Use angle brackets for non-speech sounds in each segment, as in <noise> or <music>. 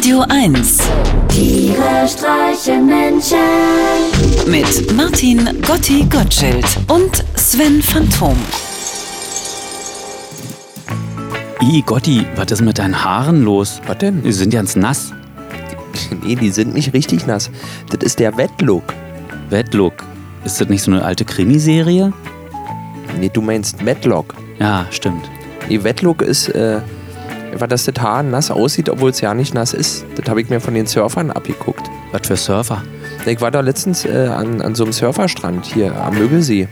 Radio 1 Tiere streichen Menschen. mit Martin Gotti Gottschild und Sven Phantom. I, Gotti, was ist mit deinen Haaren los? Was denn? Die sind ganz nass. <laughs> Nee, die sind nicht richtig nass. Das ist der Wettlook. Wetlook. Ist das nicht so eine alte Krimiserie? Nee, du meinst Matlock. Ja, stimmt. Nee, Wettlook ist, äh, weil das das Haar nass aussieht, obwohl es ja nicht nass ist. Das habe ich mir von den Surfern abgeguckt. Was für Surfer. Ich war da letztens äh, an, an so einem Surferstrand hier am Mögelsee.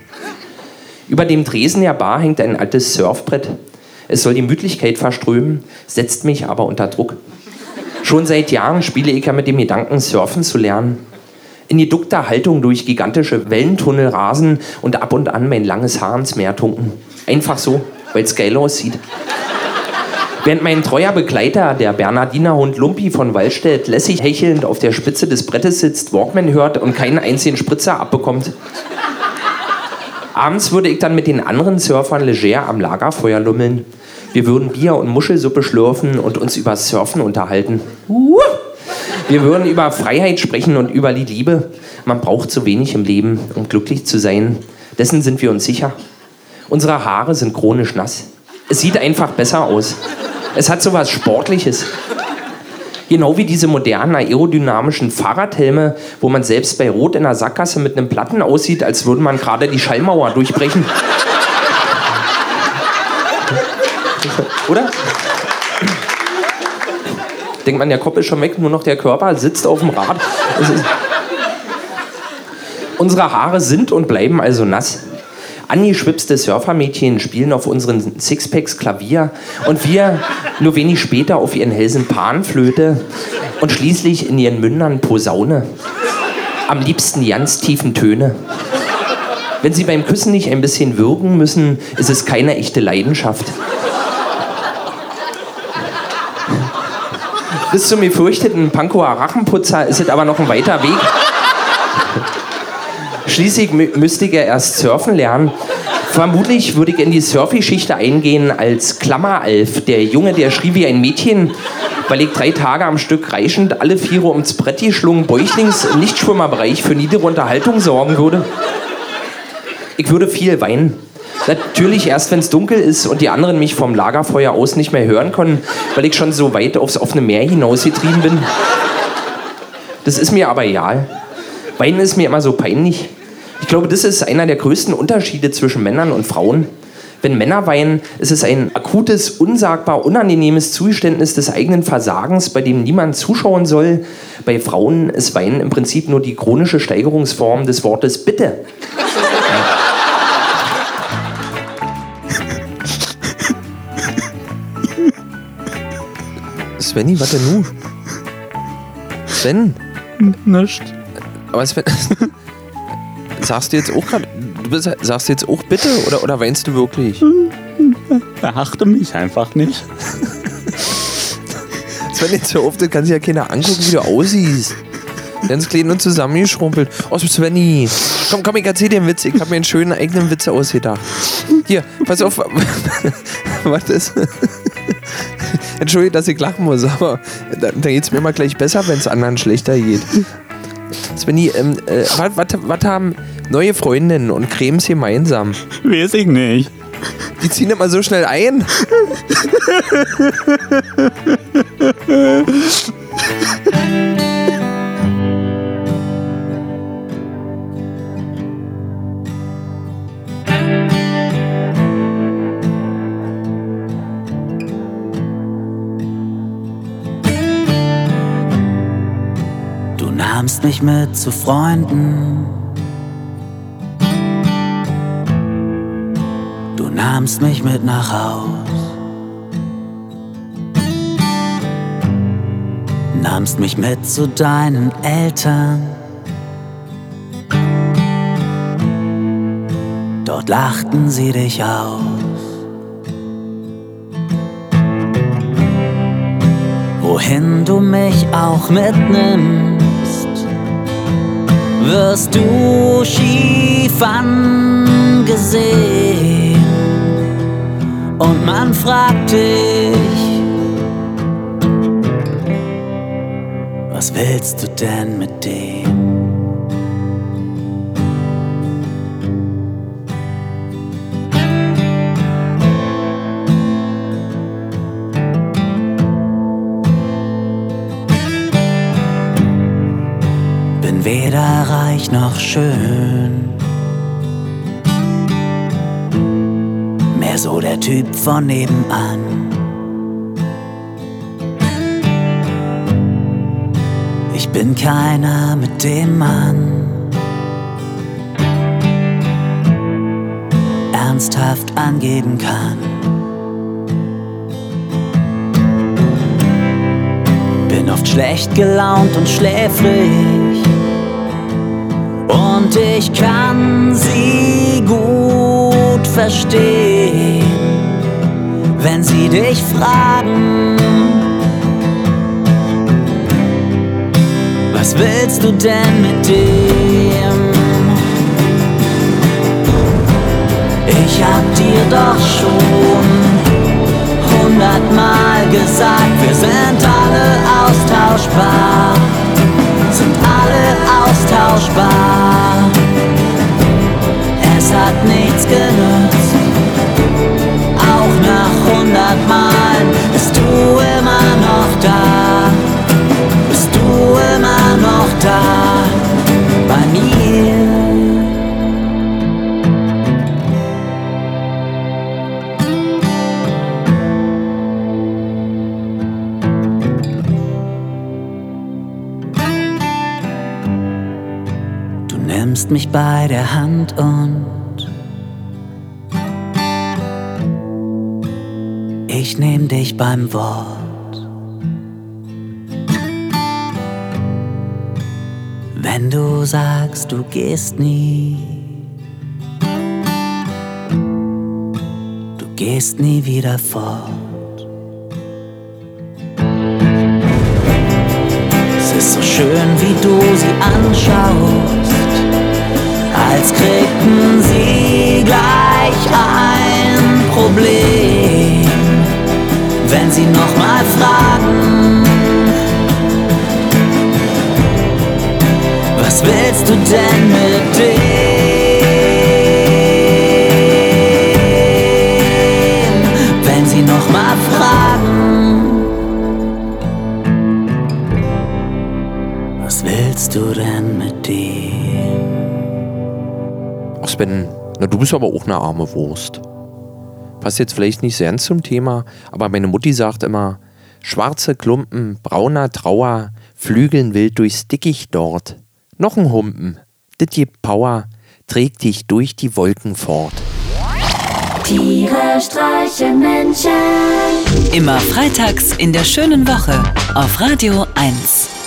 Über dem Tresen der Bar hängt ein altes Surfbrett. Es soll die Müdigkeit verströmen, setzt mich aber unter Druck. Schon seit Jahren spiele ich ja mit dem Gedanken, surfen zu lernen. In geduckter Haltung durch gigantische Wellentunnel rasen und ab und an mein langes Haar ins Meer tunken. Einfach so, weil es geil aussieht. Während mein treuer Begleiter, der Bernardinerhund Lumpi von Wallstedt, lässig hechelnd auf der Spitze des Brettes sitzt, Walkman hört und keinen einzigen Spritzer abbekommt. Abends würde ich dann mit den anderen Surfern leger am Lagerfeuer lummeln. Wir würden Bier und Muschelsuppe schlürfen und uns über Surfen unterhalten. Wir würden über Freiheit sprechen und über die Liebe. Man braucht zu wenig im Leben, um glücklich zu sein. Dessen sind wir uns sicher. Unsere Haare sind chronisch nass. Es sieht einfach besser aus. Es hat so was Sportliches. Genau wie diese modernen aerodynamischen Fahrradhelme, wo man selbst bei Rot in der Sackgasse mit einem Platten aussieht, als würde man gerade die Schallmauer durchbrechen. Oder? Denkt man, der Kopf ist schon weg, nur noch der Körper sitzt auf dem Rad. Unsere Haare sind und bleiben also nass. Angeschwipste Surfermädchen spielen auf unseren Sixpacks Klavier und wir nur wenig später auf ihren Hälsen Panflöte und schließlich in ihren Mündern Posaune. Am liebsten ganz tiefen Töne. Wenn sie beim Küssen nicht ein bisschen würgen müssen, ist es keine echte Leidenschaft. Bis zum gefürchteten Pankower Rachenputzer ist es aber noch ein weiter Weg. Schließlich mü müsste ich ja erst surfen lernen. Vermutlich würde ich in die Surfgeschichte eingehen als Klammeralf, der Junge, der schrie wie ein Mädchen, weil ich drei Tage am Stück reichend alle Viere ums Brett geschlungen, bäuchlings im Nichtschwimmerbereich für niedere Unterhaltung sorgen würde. Ich würde viel weinen. Natürlich erst, wenn es dunkel ist und die anderen mich vom Lagerfeuer aus nicht mehr hören können, weil ich schon so weit aufs offene Meer hinausgetrieben bin. Das ist mir aber egal. Weinen ist mir immer so peinlich. Ich glaube, das ist einer der größten Unterschiede zwischen Männern und Frauen. Wenn Männer weinen, ist es ein akutes, unsagbar unangenehmes Zugeständnis des eigenen Versagens, bei dem niemand zuschauen soll. Bei Frauen ist Weinen im Prinzip nur die chronische Steigerungsform des Wortes Bitte. <laughs> Svenny, was denn nun? Sven, Nicht. aber Sven, <laughs> sagst du jetzt auch gerade, du bist, sagst du jetzt auch bitte oder, oder weinst du wirklich? Beachte mich einfach nicht. Sven, jetzt hör auf, das kann sich ja keiner angucken, wie du aussiehst. Ganz klein und zusammengeschrumpelt. Oh, Svenny. Komm, komm, ich erzähl dir einen Witz. Ich habe mir einen schönen eigenen Witz ausgedacht. Hier, pass auf. <laughs> Was ist? Entschuldige, dass ich lachen muss, aber da, da geht es mir immer gleich besser, wenn es anderen schlechter geht. Svenny, ähm, äh, was haben neue Freundinnen und Cremes gemeinsam? Weiß ich nicht. Die ziehen immer so schnell ein. Du nahmst mich mit zu Freunden. Du nahmst mich mit nach Haus. Nahmst mich mit zu deinen Eltern. Dort lachten sie dich aus. Wohin du mich auch mitnimmst, wirst du schief angesehen. Und man fragt dich, Was willst du denn mit dem? Bin weder reich noch schön. So der Typ von nebenan. Ich bin keiner, mit dem man ernsthaft angeben kann. Bin oft schlecht gelaunt und schläfrig. Und ich kann sie gut verstehen, wenn sie dich fragen. Was willst du denn mit dem? Ich hab dir doch schon hundertmal gesagt, wir sind nimmst mich bei der Hand und ich nehm dich beim Wort. Wenn du sagst, du gehst nie, du gehst nie wieder fort. Es ist so schön, wie du sie anschaust, als kriegten sie gleich ein Problem, wenn sie nochmal fragen. Was willst du denn mit dem, wenn sie nochmal fragen? Was willst du denn mit dem? Sven, na, du bist aber auch eine arme Wurst. Passt jetzt vielleicht nicht sehr zum Thema, aber meine Mutti sagt immer, schwarze Klumpen, brauner Trauer, Flügeln wild durchs Dickicht dort. Noch ein Humpen, dit gibt Power, trägt dich durch die Wolken fort. Tiere streichen Menschen. Immer freitags in der schönen Woche auf Radio 1.